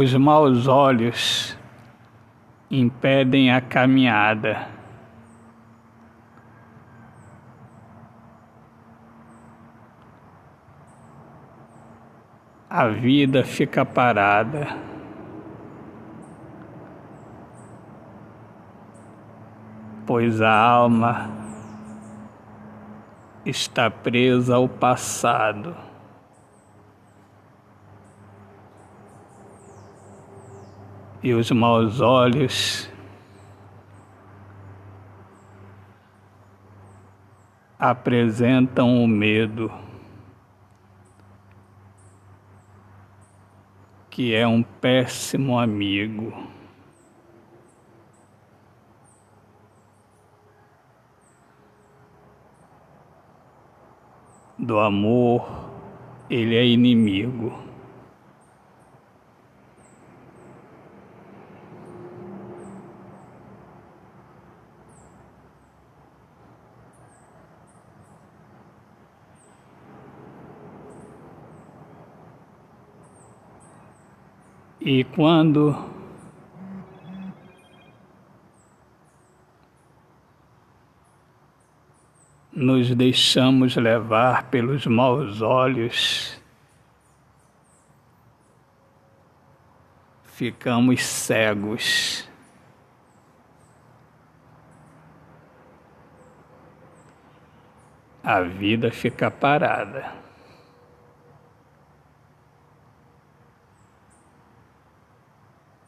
Os maus olhos impedem a caminhada. A vida fica parada. Pois a alma está presa ao passado. E os maus olhos apresentam o medo, que é um péssimo amigo. do amor, ele é inimigo. E quando nos deixamos levar pelos maus olhos, ficamos cegos. A vida fica parada.